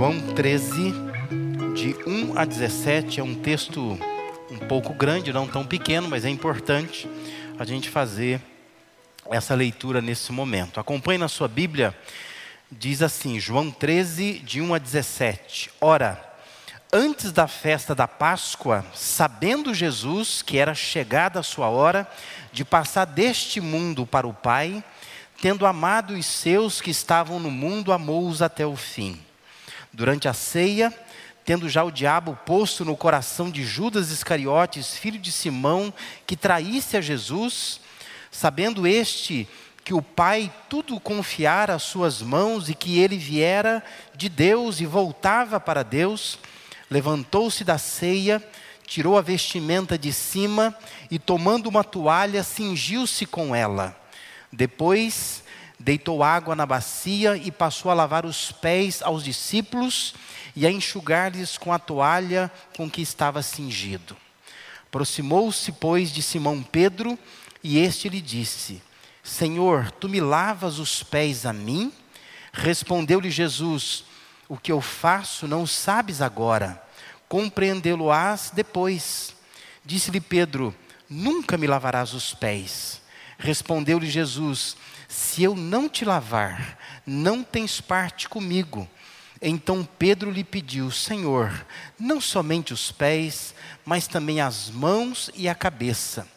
João 13, de 1 a 17, é um texto um pouco grande, não tão pequeno, mas é importante a gente fazer essa leitura nesse momento. Acompanhe na sua Bíblia, diz assim, João 13, de 1 a 17. Ora, antes da festa da Páscoa, sabendo Jesus que era chegada a sua hora de passar deste mundo para o Pai, tendo amado os seus que estavam no mundo, amou-os até o fim. Durante a ceia, tendo já o diabo posto no coração de Judas Iscariotes, filho de Simão, que traísse a Jesus, sabendo este que o Pai tudo confiara às suas mãos e que ele viera de Deus e voltava para Deus, levantou-se da ceia, tirou a vestimenta de cima e, tomando uma toalha, cingiu-se com ela. Depois, deitou água na bacia e passou a lavar os pés aos discípulos e a enxugar-lhes com a toalha com que estava cingido. Aproximou-se, pois, de Simão Pedro e este lhe disse: Senhor, tu me lavas os pés a mim? Respondeu-lhe Jesus: O que eu faço não sabes agora, compreendê-lo-ás depois. Disse-lhe Pedro: Nunca me lavarás os pés. Respondeu-lhe Jesus: Se eu não te lavar, não tens parte comigo. Então Pedro lhe pediu: Senhor, não somente os pés, mas também as mãos e a cabeça.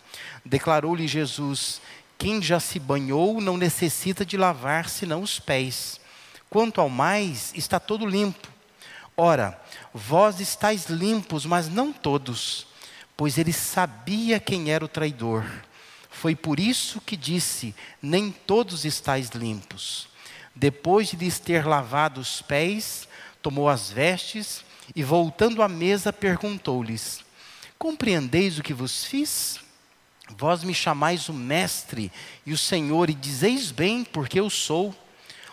Declarou-lhe Jesus: Quem já se banhou não necessita de lavar senão os pés. Quanto ao mais, está todo limpo. Ora, vós estáis limpos, mas não todos, pois ele sabia quem era o traidor. Foi por isso que disse: Nem todos estáis limpos. Depois de lhes ter lavado os pés, tomou as vestes e, voltando à mesa, perguntou-lhes: Compreendeis o que vos fiz? Vós me chamais o Mestre e o Senhor, e dizeis bem, porque eu sou.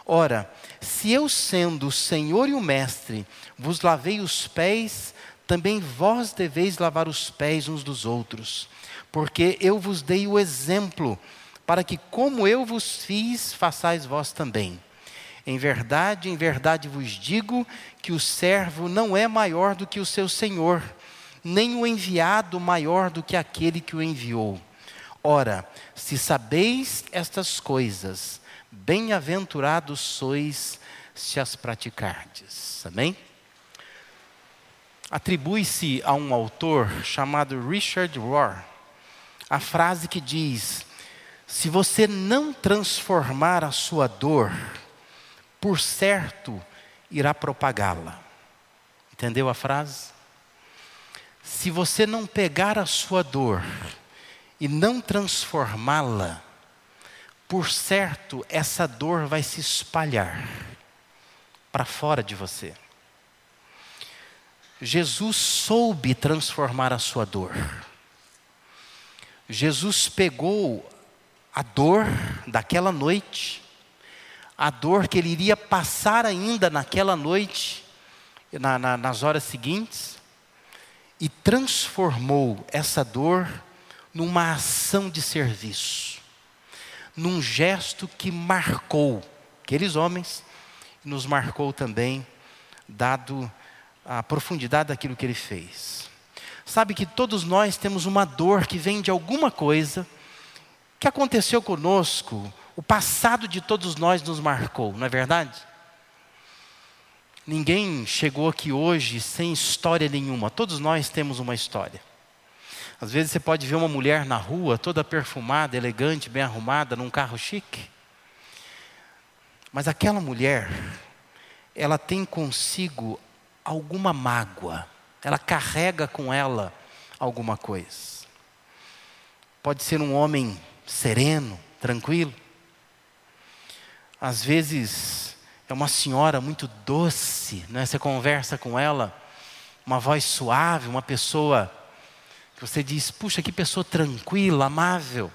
Ora, se eu, sendo o Senhor e o Mestre, vos lavei os pés, também vós deveis lavar os pés uns dos outros, porque eu vos dei o exemplo, para que, como eu vos fiz, façais vós também. Em verdade, em verdade vos digo que o servo não é maior do que o seu senhor, nem o enviado maior do que aquele que o enviou. Ora, se sabeis estas coisas, bem-aventurados sois se as praticardes. Amém? Atribui-se a um autor chamado Richard Rohr a frase que diz: Se você não transformar a sua dor por certo irá propagá-la. Entendeu a frase? Se você não pegar a sua dor e não transformá-la, por certo essa dor vai se espalhar para fora de você. Jesus soube transformar a sua dor. Jesus pegou a dor daquela noite a dor que ele iria passar ainda naquela noite, na, na, nas horas seguintes, e transformou essa dor numa ação de serviço, num gesto que marcou aqueles homens, nos marcou também, dado a profundidade daquilo que ele fez. Sabe que todos nós temos uma dor que vem de alguma coisa que aconteceu conosco o passado de todos nós nos marcou, não é verdade? Ninguém chegou aqui hoje sem história nenhuma, todos nós temos uma história. Às vezes você pode ver uma mulher na rua, toda perfumada, elegante, bem arrumada, num carro chique. Mas aquela mulher, ela tem consigo alguma mágoa, ela carrega com ela alguma coisa. Pode ser um homem sereno, tranquilo, às vezes é uma senhora muito doce, né? Você conversa com ela, uma voz suave, uma pessoa que você diz, puxa, que pessoa tranquila, amável.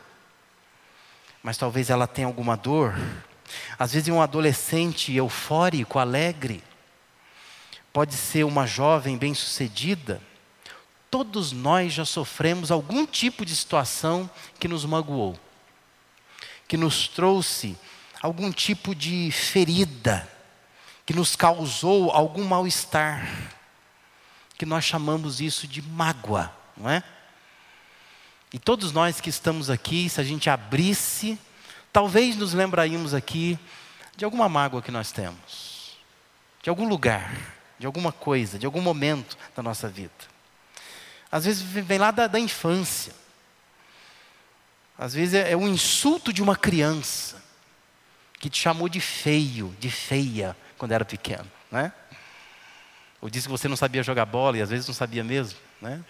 Mas talvez ela tenha alguma dor. Às vezes é um adolescente eufórico, alegre. Pode ser uma jovem bem-sucedida. Todos nós já sofremos algum tipo de situação que nos magoou, que nos trouxe algum tipo de ferida que nos causou algum mal-estar, que nós chamamos isso de mágoa, não é? E todos nós que estamos aqui, se a gente abrisse, talvez nos lembraríamos aqui de alguma mágoa que nós temos, de algum lugar, de alguma coisa, de algum momento da nossa vida. Às vezes vem lá da, da infância. Às vezes é, é um insulto de uma criança que te chamou de feio, de feia, quando era pequeno, né? Ou disse que você não sabia jogar bola e às vezes não sabia mesmo, né?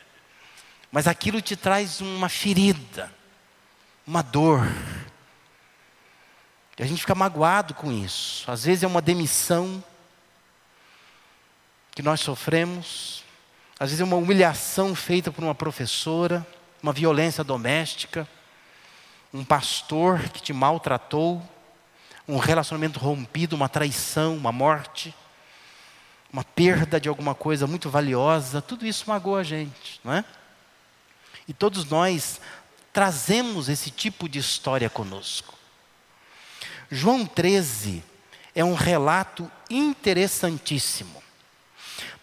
Mas aquilo te traz uma ferida, uma dor. E a gente fica magoado com isso. Às vezes é uma demissão que nós sofremos, às vezes é uma humilhação feita por uma professora, uma violência doméstica, um pastor que te maltratou, um relacionamento rompido, uma traição, uma morte, uma perda de alguma coisa muito valiosa, tudo isso magoa a gente, não é? E todos nós trazemos esse tipo de história conosco. João 13 é um relato interessantíssimo.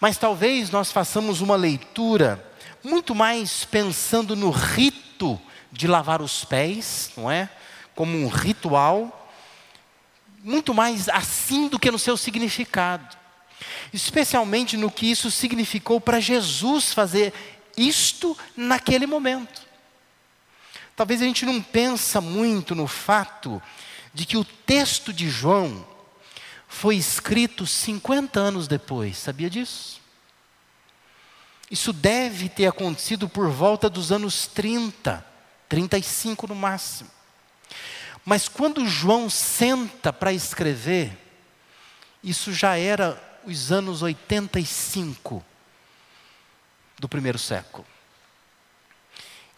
Mas talvez nós façamos uma leitura muito mais pensando no rito de lavar os pés, não é? Como um ritual, muito mais assim do que no seu significado. Especialmente no que isso significou para Jesus fazer isto naquele momento. Talvez a gente não pensa muito no fato de que o texto de João foi escrito 50 anos depois. Sabia disso? Isso deve ter acontecido por volta dos anos 30, 35 no máximo. Mas quando João senta para escrever, isso já era os anos 85 do primeiro século.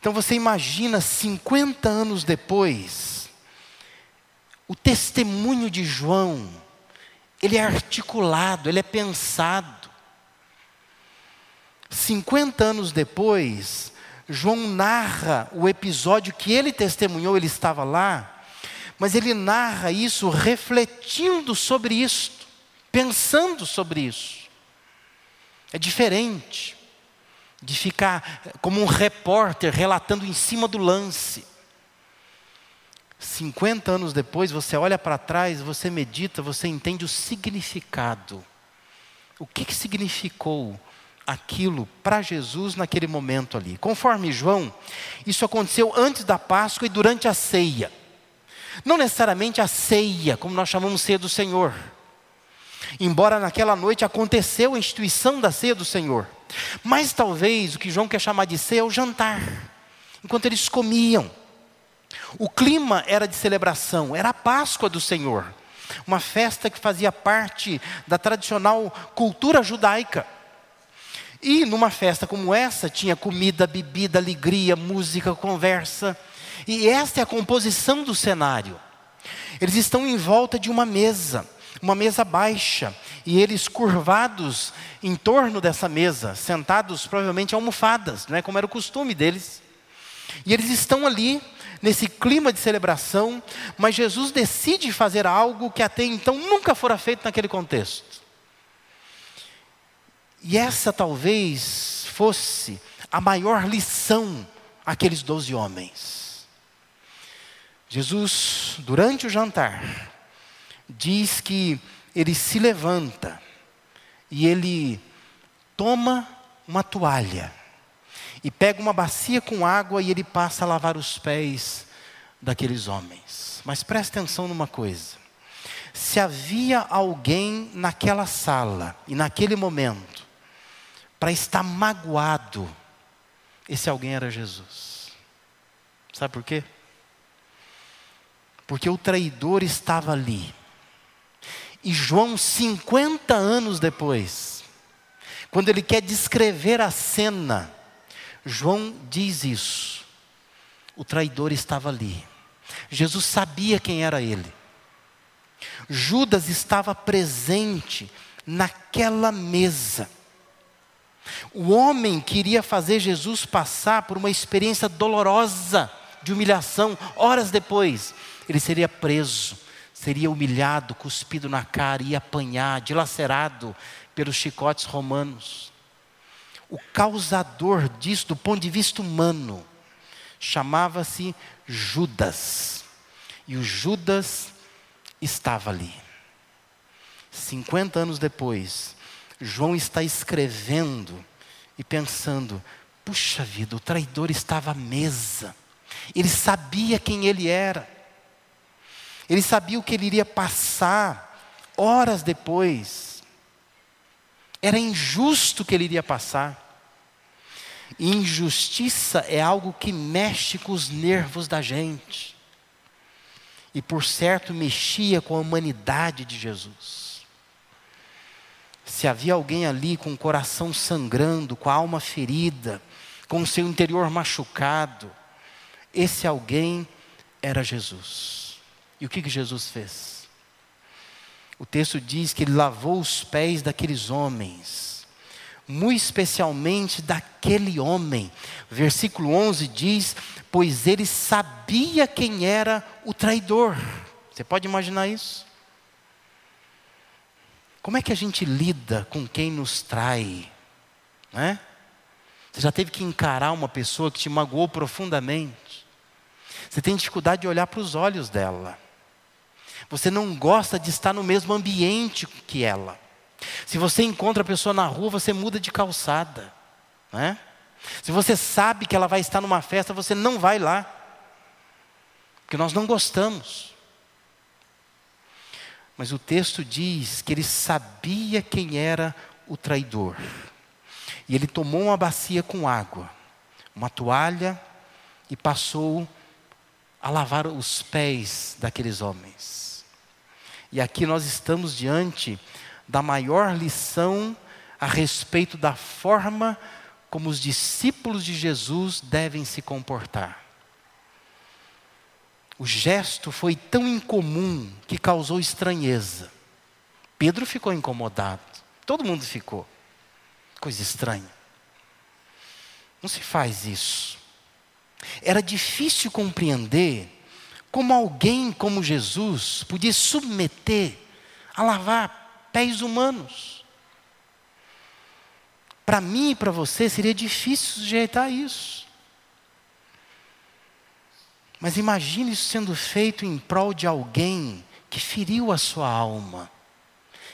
Então você imagina 50 anos depois, o testemunho de João, ele é articulado, ele é pensado. 50 anos depois, João narra o episódio que ele testemunhou, ele estava lá, mas ele narra isso refletindo sobre isto, pensando sobre isso. É diferente de ficar como um repórter relatando em cima do lance. 50 anos depois, você olha para trás, você medita, você entende o significado. O que, que significou aquilo para Jesus naquele momento ali? Conforme João, isso aconteceu antes da Páscoa e durante a ceia. Não necessariamente a ceia, como nós chamamos ceia do Senhor. Embora naquela noite aconteceu a instituição da ceia do Senhor. Mas talvez o que João quer chamar de ceia é o jantar. Enquanto eles comiam. O clima era de celebração, era a Páscoa do Senhor. Uma festa que fazia parte da tradicional cultura judaica. E numa festa como essa, tinha comida, bebida, alegria, música, conversa. E esta é a composição do cenário. Eles estão em volta de uma mesa, uma mesa baixa, e eles curvados em torno dessa mesa, sentados provavelmente almofadas, não é como era o costume deles. E eles estão ali nesse clima de celebração, mas Jesus decide fazer algo que até então nunca fora feito naquele contexto. E essa talvez fosse a maior lição àqueles doze homens. Jesus, durante o jantar, diz que ele se levanta e ele toma uma toalha e pega uma bacia com água e ele passa a lavar os pés daqueles homens. Mas preste atenção numa coisa: se havia alguém naquela sala e naquele momento para estar magoado, esse alguém era Jesus. Sabe por quê? porque o traidor estava ali. E João, 50 anos depois, quando ele quer descrever a cena, João diz isso. O traidor estava ali. Jesus sabia quem era ele. Judas estava presente naquela mesa. O homem queria fazer Jesus passar por uma experiência dolorosa de humilhação horas depois ele seria preso, seria humilhado, cuspido na cara, ia apanhar, dilacerado pelos chicotes romanos. O causador disso, do ponto de vista humano, chamava-se Judas. E o Judas estava ali. 50 anos depois, João está escrevendo e pensando: puxa vida, o traidor estava à mesa. Ele sabia quem ele era. Ele sabia o que ele iria passar horas depois. Era injusto que ele iria passar. Injustiça é algo que mexe com os nervos da gente. E por certo mexia com a humanidade de Jesus. Se havia alguém ali com o coração sangrando, com a alma ferida, com o seu interior machucado, esse alguém era Jesus. E o que, que Jesus fez? O texto diz que ele lavou os pés daqueles homens, muito especialmente daquele homem. Versículo 11 diz: Pois ele sabia quem era o traidor. Você pode imaginar isso? Como é que a gente lida com quem nos trai? Né? Você já teve que encarar uma pessoa que te magoou profundamente. Você tem dificuldade de olhar para os olhos dela. Você não gosta de estar no mesmo ambiente que ela. Se você encontra a pessoa na rua, você muda de calçada. Né? Se você sabe que ela vai estar numa festa, você não vai lá. Porque nós não gostamos. Mas o texto diz que ele sabia quem era o traidor. E ele tomou uma bacia com água, uma toalha, e passou a lavar os pés daqueles homens. E aqui nós estamos diante da maior lição a respeito da forma como os discípulos de Jesus devem se comportar. O gesto foi tão incomum que causou estranheza. Pedro ficou incomodado, todo mundo ficou. Coisa estranha. Não se faz isso. Era difícil compreender como alguém como Jesus podia submeter a lavar pés humanos. Para mim e para você seria difícil sujeitar isso. Mas imagine isso sendo feito em prol de alguém que feriu a sua alma,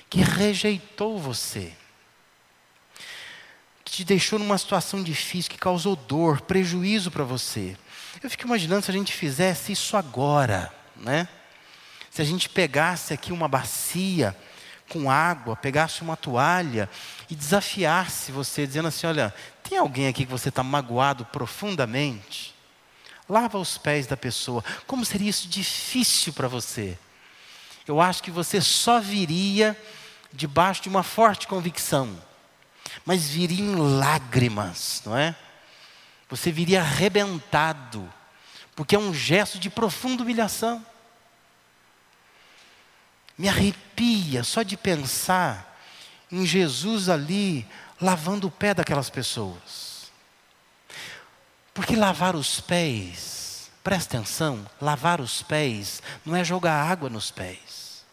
que rejeitou você, que te deixou numa situação difícil, que causou dor, prejuízo para você. Eu fico imaginando se a gente fizesse isso agora, né? Se a gente pegasse aqui uma bacia com água, pegasse uma toalha e desafiasse você, dizendo assim: olha, tem alguém aqui que você está magoado profundamente? lava os pés da pessoa. Como seria isso difícil para você? Eu acho que você só viria debaixo de uma forte convicção, mas viria em lágrimas, não é? Você viria arrebentado, porque é um gesto de profunda humilhação. Me arrepia só de pensar em Jesus ali lavando o pé daquelas pessoas. Porque lavar os pés, presta atenção, lavar os pés não é jogar água nos pés.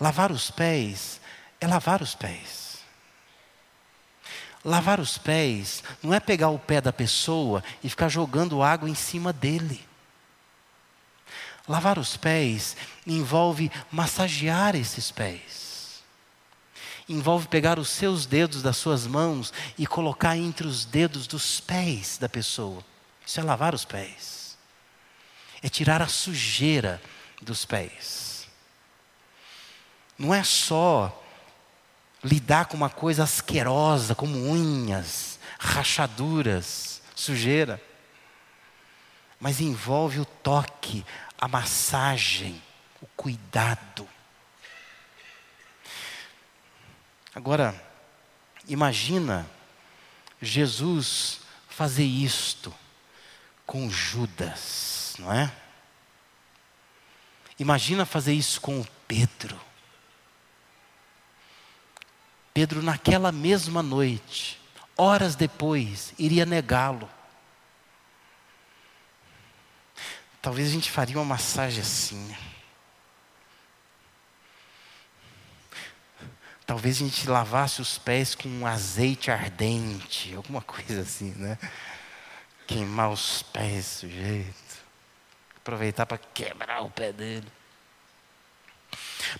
Lavar os pés é lavar os pés. Lavar os pés não é pegar o pé da pessoa e ficar jogando água em cima dele. Lavar os pés envolve massagear esses pés envolve pegar os seus dedos das suas mãos e colocar entre os dedos dos pés da pessoa. Isso é lavar os pés. É tirar a sujeira dos pés. Não é só lidar com uma coisa asquerosa, como unhas, rachaduras, sujeira. Mas envolve o toque, a massagem, o cuidado. Agora, imagina Jesus fazer isto com Judas, não é? Imagina fazer isso com Pedro. Pedro, naquela mesma noite, horas depois, iria negá-lo. Talvez a gente faria uma massagem assim. Talvez a gente lavasse os pés com um azeite ardente, alguma coisa assim, né? Queimar os pés, sujeito. Aproveitar para quebrar o pé dele.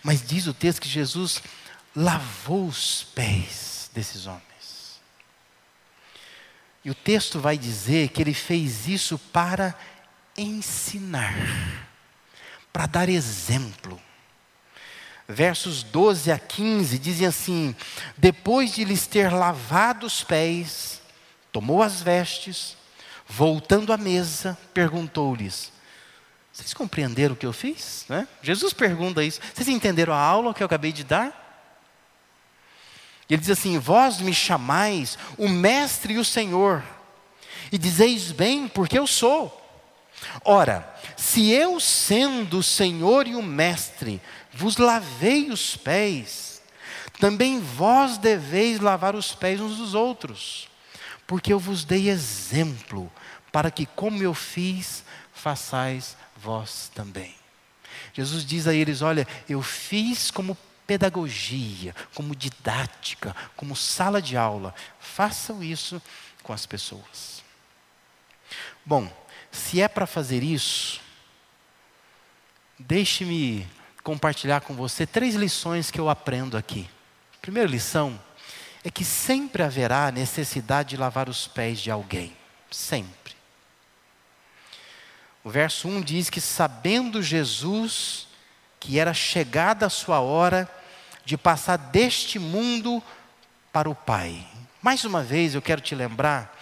Mas diz o texto que Jesus lavou os pés desses homens. E o texto vai dizer que ele fez isso para ensinar, para dar exemplo. Versos 12 a 15 dizem assim: Depois de lhes ter lavado os pés, tomou as vestes, voltando à mesa, perguntou-lhes: Vocês compreenderam o que eu fiz? Né? Jesus pergunta isso. Vocês entenderam a aula que eu acabei de dar? Ele diz assim: Vós me chamais o Mestre e o Senhor, e dizeis bem, porque eu sou. Ora, se eu, sendo o Senhor e o Mestre, vos lavei os pés, também vós deveis lavar os pés uns dos outros, porque eu vos dei exemplo, para que, como eu fiz, façais vós também. Jesus diz a eles: Olha, eu fiz como pedagogia, como didática, como sala de aula. Façam isso com as pessoas. Bom, se é para fazer isso, deixe-me compartilhar com você três lições que eu aprendo aqui. primeira lição é que sempre haverá necessidade de lavar os pés de alguém. Sempre. O verso 1 diz que, sabendo Jesus que era chegada a sua hora de passar deste mundo para o Pai. Mais uma vez eu quero te lembrar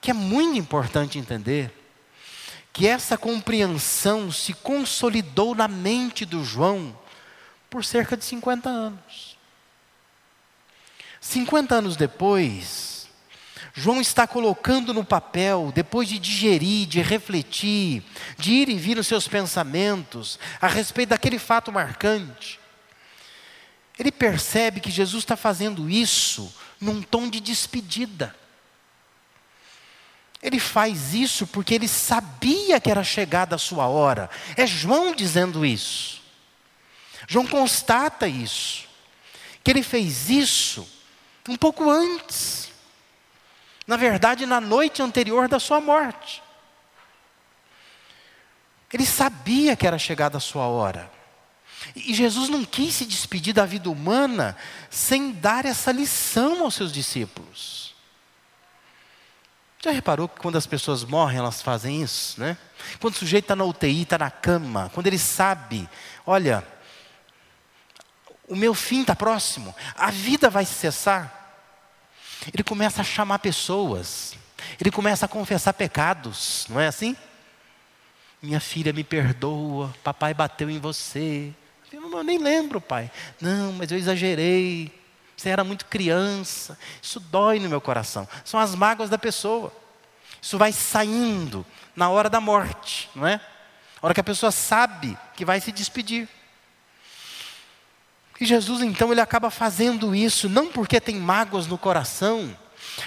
que é muito importante entender que essa compreensão se consolidou na mente do João por cerca de 50 anos. 50 anos depois, João está colocando no papel, depois de digerir, de refletir, de ir e vir nos seus pensamentos a respeito daquele fato marcante. Ele percebe que Jesus está fazendo isso num tom de despedida. Ele faz isso porque ele sabia que era chegada a sua hora. É João dizendo isso. João constata isso. Que ele fez isso um pouco antes. Na verdade, na noite anterior da sua morte. Ele sabia que era chegada a sua hora. E Jesus não quis se despedir da vida humana sem dar essa lição aos seus discípulos. Já reparou que quando as pessoas morrem, elas fazem isso, né? Quando o sujeito está na UTI, está na cama, quando ele sabe, olha, o meu fim está próximo, a vida vai cessar. Ele começa a chamar pessoas, ele começa a confessar pecados, não é assim? Minha filha me perdoa, papai bateu em você. Eu nem lembro, pai. Não, mas eu exagerei. Você era muito criança. Isso dói no meu coração. São as mágoas da pessoa. Isso vai saindo na hora da morte, não é? A hora que a pessoa sabe que vai se despedir. E Jesus então ele acaba fazendo isso não porque tem mágoas no coração,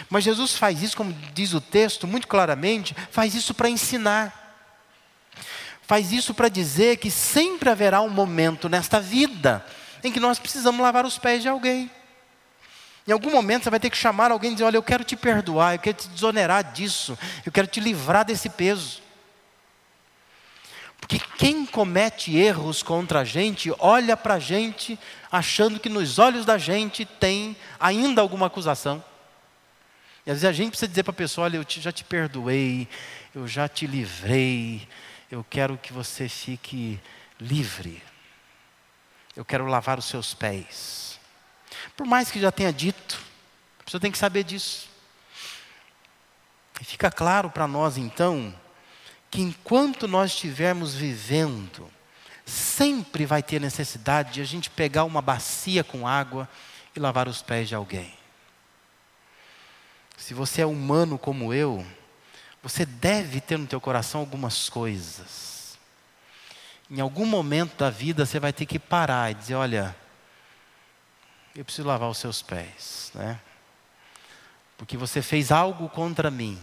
mas Jesus faz isso, como diz o texto muito claramente, faz isso para ensinar. Faz isso para dizer que sempre haverá um momento nesta vida em que nós precisamos lavar os pés de alguém. Em algum momento você vai ter que chamar alguém e dizer: Olha, eu quero te perdoar, eu quero te desonerar disso, eu quero te livrar desse peso. Porque quem comete erros contra a gente, olha para a gente achando que nos olhos da gente tem ainda alguma acusação. E às vezes a gente precisa dizer para a pessoa: Olha, eu te, já te perdoei, eu já te livrei, eu quero que você fique livre. Eu quero lavar os seus pés. Por mais que já tenha dito, a pessoa tem que saber disso. E fica claro para nós então que enquanto nós estivermos vivendo, sempre vai ter necessidade de a gente pegar uma bacia com água e lavar os pés de alguém. Se você é humano como eu, você deve ter no teu coração algumas coisas. Em algum momento da vida você vai ter que parar e dizer, olha, eu preciso lavar os seus pés, né? Porque você fez algo contra mim.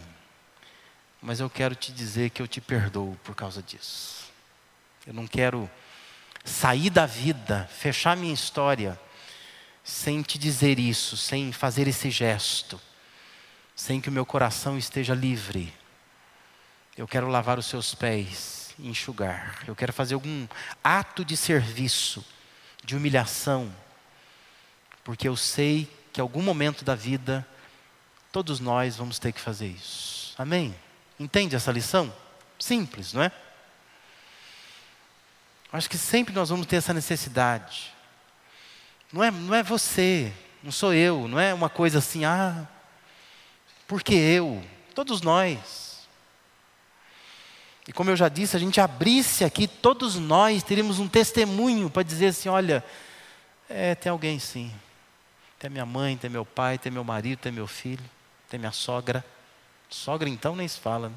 Mas eu quero te dizer que eu te perdoo por causa disso. Eu não quero sair da vida, fechar minha história, sem te dizer isso, sem fazer esse gesto, sem que o meu coração esteja livre. Eu quero lavar os seus pés enxugar. Eu quero fazer algum ato de serviço, de humilhação, porque eu sei que em algum momento da vida todos nós vamos ter que fazer isso. Amém? Entende essa lição? Simples, não é? Acho que sempre nós vamos ter essa necessidade. Não é, não é você, não sou eu, não é uma coisa assim, ah, porque eu, todos nós. E como eu já disse, a gente abrisse aqui, todos nós teríamos um testemunho para dizer assim: olha, é, tem alguém sim. Tem minha mãe, tem meu pai, tem meu marido, tem meu filho, tem minha sogra. Sogra então nem se fala, né?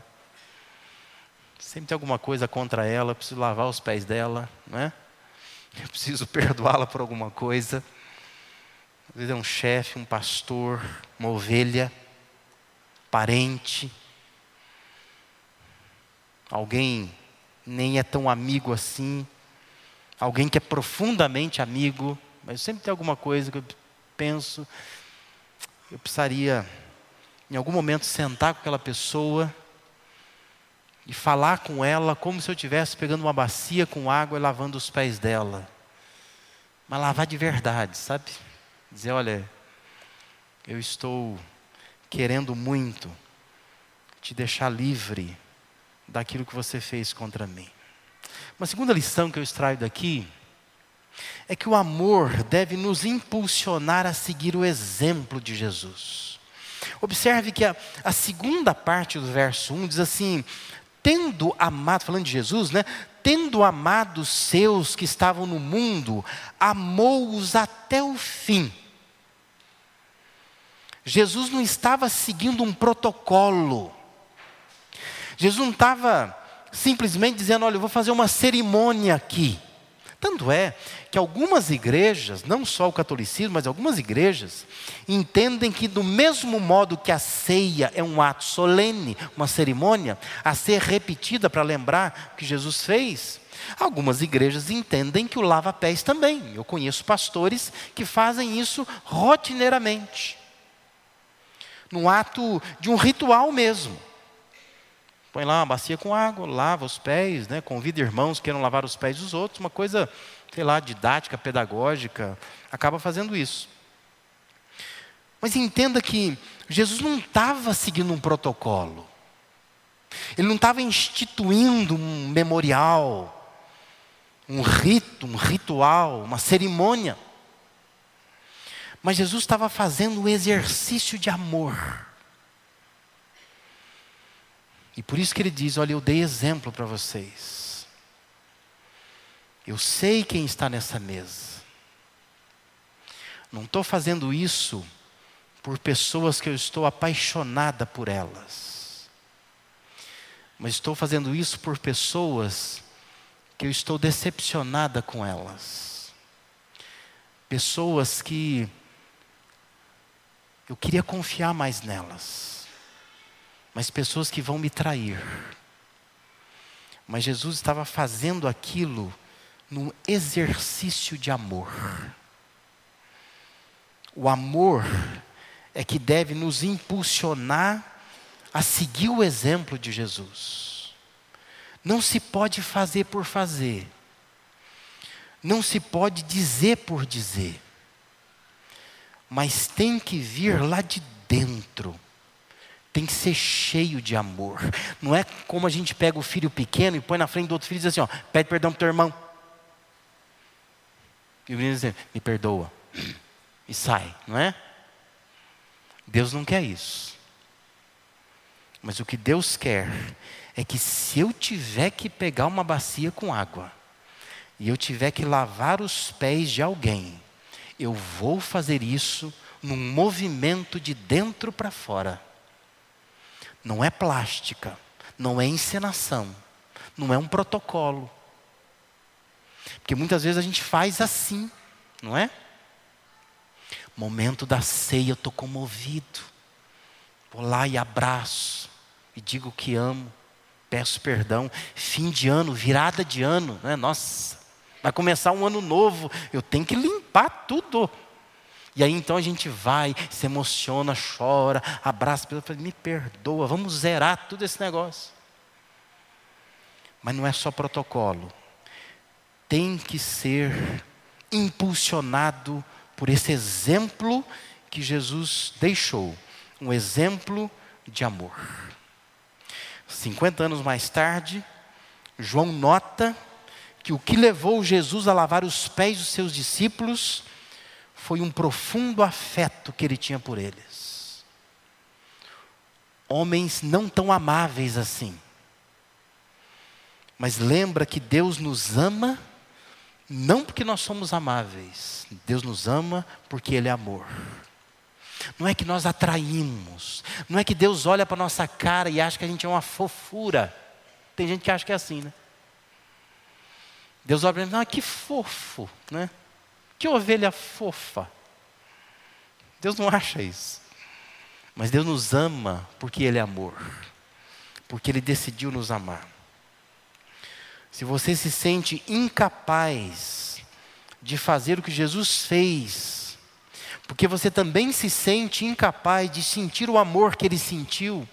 Sempre tem alguma coisa contra ela, eu preciso lavar os pés dela, não é? Eu preciso perdoá-la por alguma coisa. Às vezes é um chefe, um pastor, uma ovelha, parente, alguém nem é tão amigo assim, alguém que é profundamente amigo, mas sempre tem alguma coisa que eu penso, eu precisaria em algum momento sentar com aquela pessoa e falar com ela como se eu estivesse pegando uma bacia com água e lavando os pés dela. Mas lavar de verdade, sabe? Dizer, olha, eu estou querendo muito te deixar livre daquilo que você fez contra mim. Uma segunda lição que eu extraio daqui é que o amor deve nos impulsionar a seguir o exemplo de Jesus. Observe que a, a segunda parte do verso 1 diz assim: tendo amado, falando de Jesus, né? Tendo amado os seus que estavam no mundo, amou-os até o fim. Jesus não estava seguindo um protocolo. Jesus não estava simplesmente dizendo: olha, eu vou fazer uma cerimônia aqui. Tanto é que algumas igrejas, não só o catolicismo, mas algumas igrejas, entendem que, do mesmo modo que a ceia é um ato solene, uma cerimônia, a ser repetida para lembrar o que Jesus fez, algumas igrejas entendem que o lava-pés também. Eu conheço pastores que fazem isso rotineiramente, num ato de um ritual mesmo. Põe lá uma bacia com água, lava os pés, né? convida irmãos que queiram lavar os pés dos outros, uma coisa, sei lá, didática, pedagógica, acaba fazendo isso. Mas entenda que Jesus não estava seguindo um protocolo, ele não estava instituindo um memorial, um rito, um ritual, uma cerimônia. Mas Jesus estava fazendo um exercício de amor. E por isso que ele diz: Olha, eu dei exemplo para vocês. Eu sei quem está nessa mesa. Não estou fazendo isso por pessoas que eu estou apaixonada por elas. Mas estou fazendo isso por pessoas que eu estou decepcionada com elas. Pessoas que eu queria confiar mais nelas mas pessoas que vão me trair. Mas Jesus estava fazendo aquilo num exercício de amor. O amor é que deve nos impulsionar a seguir o exemplo de Jesus. Não se pode fazer por fazer. Não se pode dizer por dizer. Mas tem que vir lá de dentro tem que ser cheio de amor. Não é como a gente pega o filho pequeno e põe na frente do outro filho e diz assim: ó, pede perdão para teu irmão. E o menino diz assim, me perdoa. E sai, não é? Deus não quer isso. Mas o que Deus quer é que se eu tiver que pegar uma bacia com água e eu tiver que lavar os pés de alguém, eu vou fazer isso num movimento de dentro para fora não é plástica, não é encenação, não é um protocolo. Porque muitas vezes a gente faz assim, não é? Momento da ceia, eu estou comovido. Vou lá e abraço, e digo que amo, peço perdão. Fim de ano, virada de ano, né? Nossa, vai começar um ano novo, eu tenho que limpar tudo. E aí então a gente vai, se emociona, chora, abraça, me perdoa, vamos zerar tudo esse negócio. Mas não é só protocolo. Tem que ser impulsionado por esse exemplo que Jesus deixou um exemplo de amor. 50 anos mais tarde, João nota que o que levou Jesus a lavar os pés dos seus discípulos foi um profundo afeto que ele tinha por eles. Homens não tão amáveis assim. Mas lembra que Deus nos ama não porque nós somos amáveis. Deus nos ama porque ele é amor. Não é que nós atraímos. Não é que Deus olha para nossa cara e acha que a gente é uma fofura. Tem gente que acha que é assim, né? Deus olha para mim, ah, que fofo, né? Que ovelha fofa. Deus não acha isso. Mas Deus nos ama porque Ele é amor. Porque Ele decidiu nos amar. Se você se sente incapaz de fazer o que Jesus fez, porque você também se sente incapaz de sentir o amor que Ele sentiu,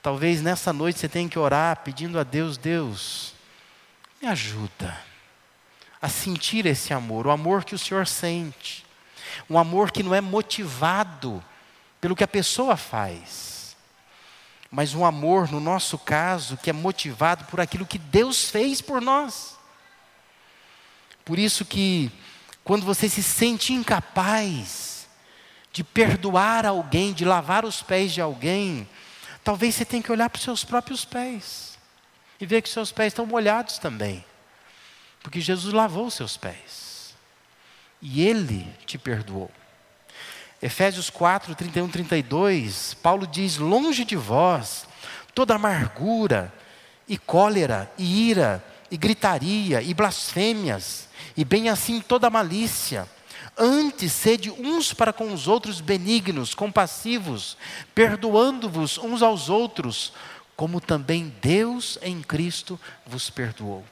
talvez nessa noite você tenha que orar pedindo a Deus: Deus, me ajuda a sentir esse amor, o amor que o Senhor sente, um amor que não é motivado pelo que a pessoa faz, mas um amor, no nosso caso, que é motivado por aquilo que Deus fez por nós. Por isso que quando você se sente incapaz de perdoar alguém, de lavar os pés de alguém, talvez você tenha que olhar para os seus próprios pés e ver que seus pés estão molhados também. Porque Jesus lavou os seus pés. E Ele te perdoou. Efésios 4, 31, 32, Paulo diz: Longe de vós toda amargura, e cólera, e ira, e gritaria, e blasfêmias, e bem assim toda malícia. Antes, sede uns para com os outros benignos, compassivos, perdoando-vos uns aos outros, como também Deus em Cristo vos perdoou.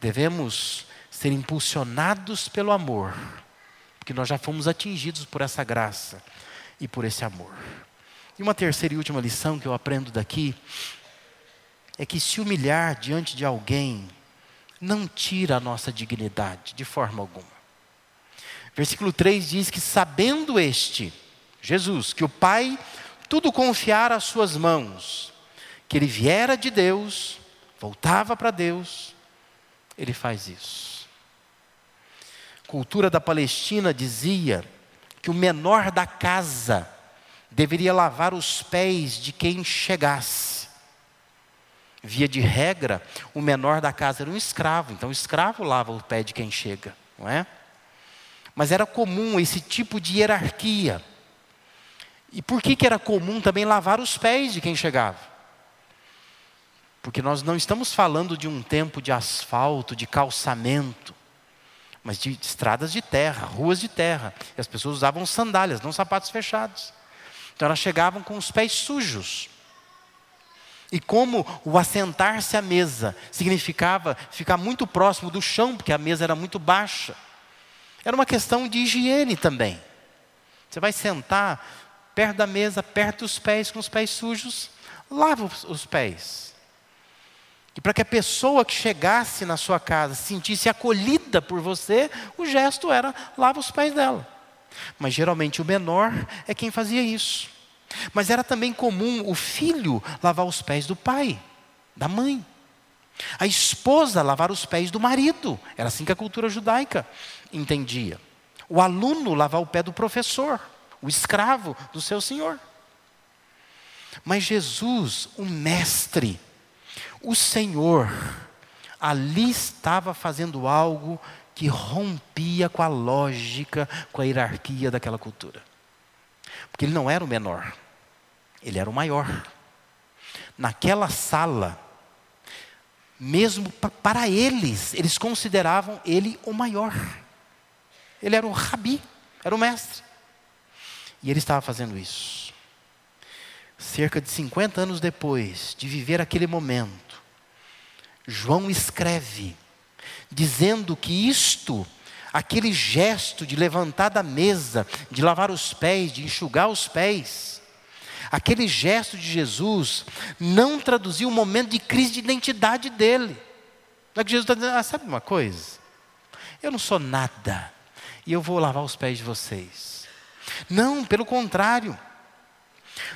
Devemos ser impulsionados pelo amor, porque nós já fomos atingidos por essa graça e por esse amor. E uma terceira e última lição que eu aprendo daqui é que se humilhar diante de alguém não tira a nossa dignidade de forma alguma. Versículo 3 diz que sabendo este, Jesus, que o Pai tudo confiar às suas mãos, que ele viera de Deus, voltava para Deus, ele faz isso. Cultura da Palestina dizia que o menor da casa deveria lavar os pés de quem chegasse. Via de regra, o menor da casa era um escravo, então o escravo lava o pé de quem chega, não é? Mas era comum esse tipo de hierarquia. E por que, que era comum também lavar os pés de quem chegava? Porque nós não estamos falando de um tempo de asfalto, de calçamento, mas de estradas de terra, ruas de terra. E as pessoas usavam sandálias, não sapatos fechados. Então elas chegavam com os pés sujos. E como o assentar-se à mesa significava ficar muito próximo do chão, porque a mesa era muito baixa, era uma questão de higiene também. Você vai sentar, perto da mesa, perto dos pés, com os pés sujos, lava os pés. E para que a pessoa que chegasse na sua casa sentisse acolhida por você, o gesto era lava os pés dela. Mas geralmente o menor é quem fazia isso. Mas era também comum o filho lavar os pés do pai, da mãe. A esposa lavar os pés do marido. Era assim que a cultura judaica entendia. O aluno lavar o pé do professor o escravo do seu senhor. Mas Jesus, o mestre, o Senhor, ali estava fazendo algo que rompia com a lógica, com a hierarquia daquela cultura. Porque ele não era o menor, ele era o maior. Naquela sala, mesmo para eles, eles consideravam ele o maior. Ele era o rabi, era o mestre. E ele estava fazendo isso. Cerca de 50 anos depois de viver aquele momento, João escreve, dizendo que isto aquele gesto de levantar da mesa, de lavar os pés, de enxugar os pés, aquele gesto de Jesus não traduziu o momento de crise de identidade dele. Não é que Jesus está dizendo, ah, sabe uma coisa? Eu não sou nada, e eu vou lavar os pés de vocês. Não, pelo contrário.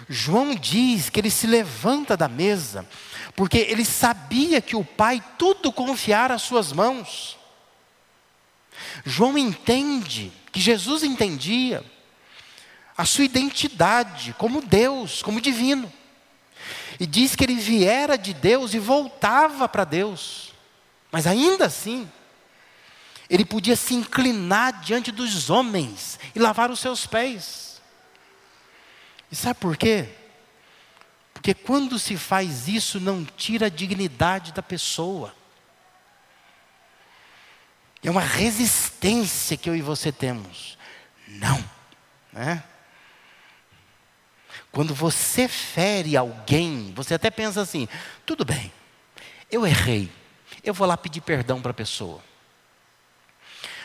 João diz que ele se levanta da mesa, porque ele sabia que o Pai tudo confiara às suas mãos. João entende, que Jesus entendia, a sua identidade como Deus, como divino. E diz que ele viera de Deus e voltava para Deus. Mas ainda assim, ele podia se inclinar diante dos homens e lavar os seus pés. E sabe por quê? Porque quando se faz isso, não tira a dignidade da pessoa. É uma resistência que eu e você temos. Não. Né? Quando você fere alguém, você até pensa assim: tudo bem, eu errei, eu vou lá pedir perdão para a pessoa.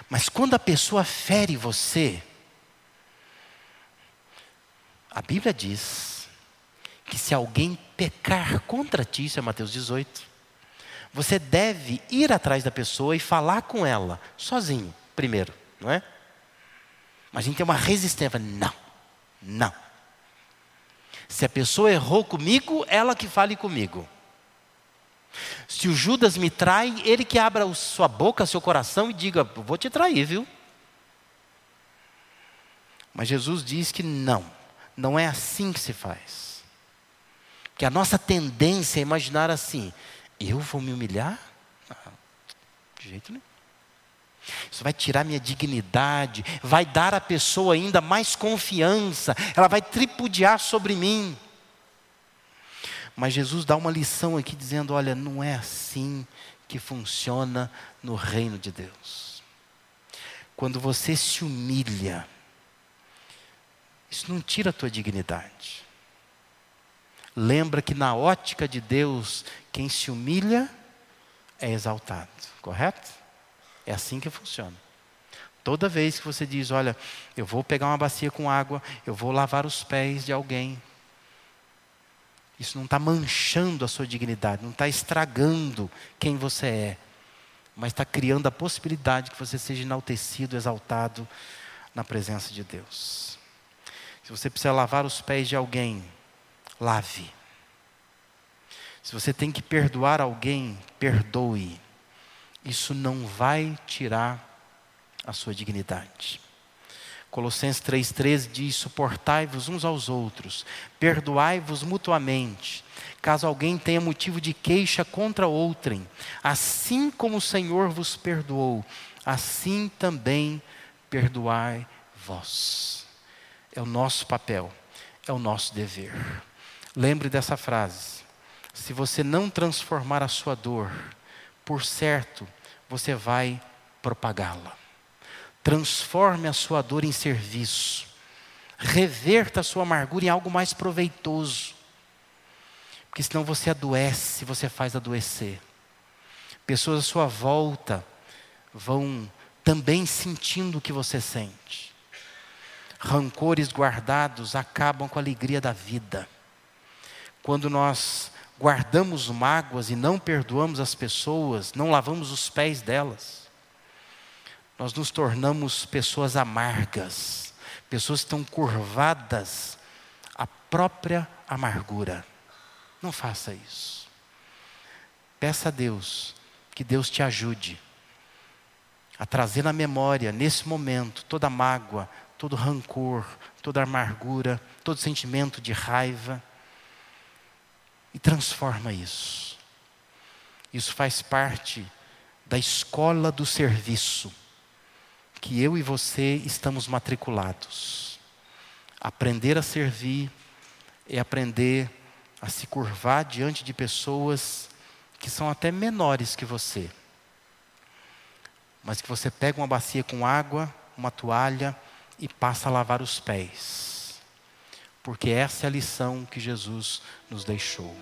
Mas quando a pessoa fere você, a Bíblia diz que se alguém pecar contra ti, isso é Mateus 18, você deve ir atrás da pessoa e falar com ela, sozinho, primeiro, não é? Mas a gente tem uma resistência, não, não. Se a pessoa errou comigo, ela que fale comigo. Se o Judas me trai, ele que abra sua boca, seu coração e diga: Vou te trair, viu? Mas Jesus diz que não, não é assim que se faz. Que a nossa tendência é imaginar assim: eu vou me humilhar? Não, de jeito nenhum. Isso vai tirar minha dignidade, vai dar à pessoa ainda mais confiança, ela vai tripudiar sobre mim. Mas Jesus dá uma lição aqui dizendo: olha, não é assim que funciona no reino de Deus. Quando você se humilha, isso não tira a tua dignidade. Lembra que na ótica de Deus, quem se humilha é exaltado, correto? É assim que funciona. Toda vez que você diz, olha, eu vou pegar uma bacia com água, eu vou lavar os pés de alguém, isso não está manchando a sua dignidade, não está estragando quem você é, mas está criando a possibilidade que você seja enaltecido, exaltado na presença de Deus. Se você precisa lavar os pés de alguém, lave. Se você tem que perdoar alguém, perdoe. Isso não vai tirar a sua dignidade. Colossenses 3,13 diz: Suportai-vos uns aos outros, perdoai-vos mutuamente, caso alguém tenha motivo de queixa contra outrem, assim como o Senhor vos perdoou, assim também perdoai vós. É o nosso papel, é o nosso dever. Lembre dessa frase. Se você não transformar a sua dor, por certo, você vai propagá-la. Transforme a sua dor em serviço. Reverta a sua amargura em algo mais proveitoso. Porque senão você adoece, você faz adoecer. Pessoas à sua volta vão também sentindo o que você sente. Rancores guardados acabam com a alegria da vida. Quando nós guardamos mágoas e não perdoamos as pessoas, não lavamos os pés delas, nós nos tornamos pessoas amargas, pessoas que estão curvadas à própria amargura. Não faça isso. Peça a Deus que Deus te ajude a trazer na memória, nesse momento, toda mágoa, todo rancor, toda amargura, todo sentimento de raiva e transforma isso. Isso faz parte da escola do serviço que eu e você estamos matriculados. Aprender a servir é aprender a se curvar diante de pessoas que são até menores que você. Mas que você pega uma bacia com água, uma toalha e passa a lavar os pés porque essa é a lição que Jesus nos deixou.